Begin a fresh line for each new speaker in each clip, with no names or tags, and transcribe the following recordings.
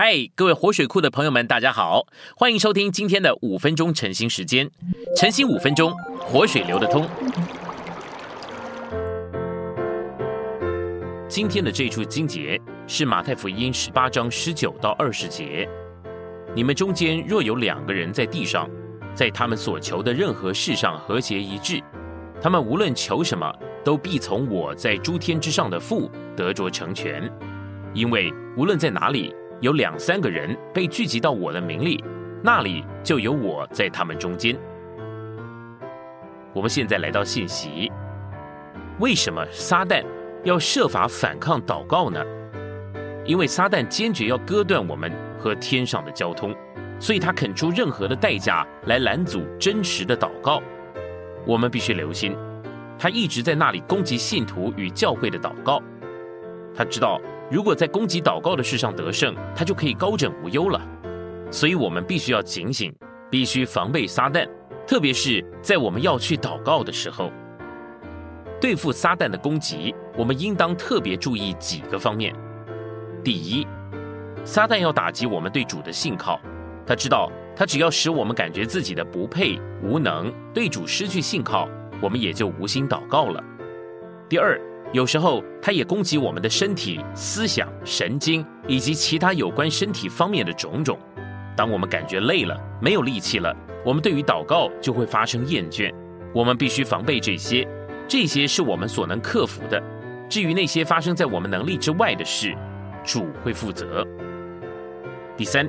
嗨，各位活水库的朋友们，大家好，欢迎收听今天的五分钟晨兴时间。晨兴五分钟，活水流得通。今天的这处经节是马太福音十八章十九到二十节。你们中间若有两个人在地上，在他们所求的任何事上和谐一致，他们无论求什么，都必从我在诸天之上的父得着成全。因为无论在哪里。有两三个人被聚集到我的名里，那里就有我在他们中间。我们现在来到信息，为什么撒旦要设法反抗祷告呢？因为撒旦坚决要割断我们和天上的交通，所以他肯出任何的代价来拦阻真实的祷告。我们必须留心，他一直在那里攻击信徒与教会的祷告。他知道。如果在攻击祷告的事上得胜，他就可以高枕无忧了。所以，我们必须要警醒，必须防备撒旦，特别是在我们要去祷告的时候。对付撒旦的攻击，我们应当特别注意几个方面。第一，撒旦要打击我们对主的信靠，他知道他只要使我们感觉自己的不配、无能，对主失去信靠，我们也就无心祷告了。第二。有时候，它也攻击我们的身体、思想、神经以及其他有关身体方面的种种。当我们感觉累了、没有力气了，我们对于祷告就会发生厌倦。我们必须防备这些，这些是我们所能克服的。至于那些发生在我们能力之外的事，主会负责。第三，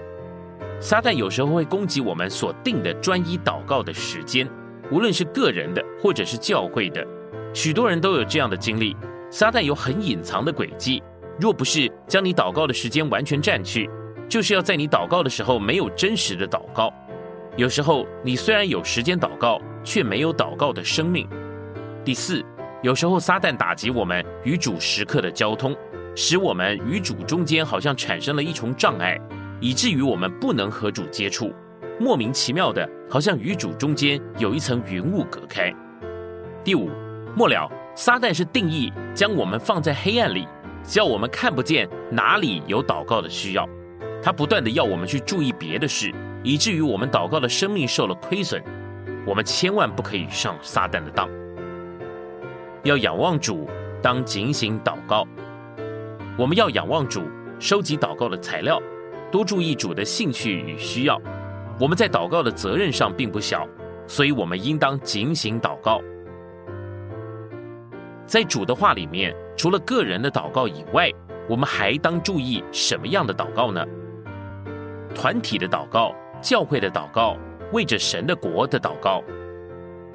撒旦有时候会攻击我们所定的专一祷告的时间，无论是个人的或者是教会的。许多人都有这样的经历。撒旦有很隐藏的诡计，若不是将你祷告的时间完全占去，就是要在你祷告的时候没有真实的祷告。有时候你虽然有时间祷告，却没有祷告的生命。第四，有时候撒旦打击我们与主时刻的交通，使我们与主中间好像产生了一重障碍，以至于我们不能和主接触，莫名其妙的，好像与主中间有一层云雾隔开。第五，末了。撒旦是定义将我们放在黑暗里，叫我们看不见哪里有祷告的需要。他不断的要我们去注意别的事，以至于我们祷告的生命受了亏损。我们千万不可以上撒旦的当，要仰望主，当警醒祷告。我们要仰望主，收集祷告的材料，多注意主的兴趣与需要。我们在祷告的责任上并不小，所以我们应当警醒祷告。在主的话里面，除了个人的祷告以外，我们还当注意什么样的祷告呢？团体的祷告、教会的祷告、为着神的国的祷告。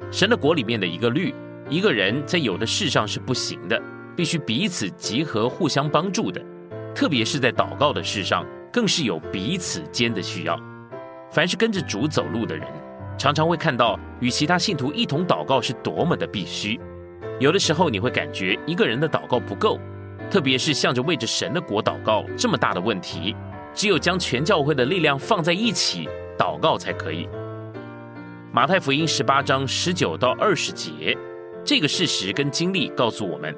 神的国里面的一个律，一个人在有的事上是不行的，必须彼此集合、互相帮助的。特别是在祷告的事上，更是有彼此间的需要。凡是跟着主走路的人，常常会看到与其他信徒一同祷告是多么的必须。有的时候你会感觉一个人的祷告不够，特别是向着为着神的国祷告这么大的问题，只有将全教会的力量放在一起祷告才可以。马太福音十八章十九到二十节，这个事实跟经历告诉我们：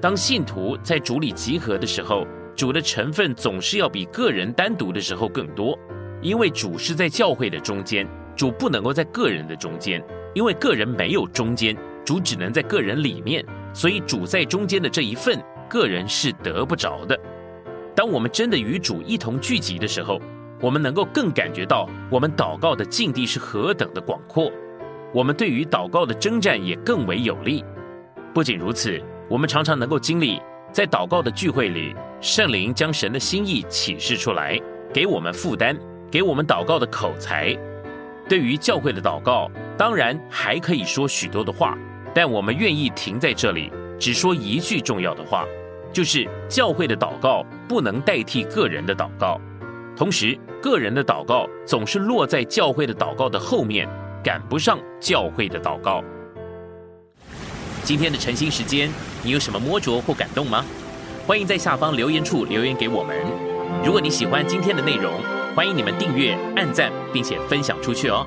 当信徒在主里集合的时候，主的成分总是要比个人单独的时候更多，因为主是在教会的中间，主不能够在个人的中间，因为个人没有中间。主只能在个人里面，所以主在中间的这一份，个人是得不着的。当我们真的与主一同聚集的时候，我们能够更感觉到我们祷告的境地是何等的广阔，我们对于祷告的征战也更为有力。不仅如此，我们常常能够经历在祷告的聚会里，圣灵将神的心意启示出来，给我们负担，给我们祷告的口才。对于教会的祷告，当然还可以说许多的话。但我们愿意停在这里，只说一句重要的话，就是教会的祷告不能代替个人的祷告，同时个人的祷告总是落在教会的祷告的后面，赶不上教会的祷告。今天的晨兴时间，你有什么摸着或感动吗？欢迎在下方留言处留言给我们。如果你喜欢今天的内容，欢迎你们订阅、按赞，并且分享出去哦。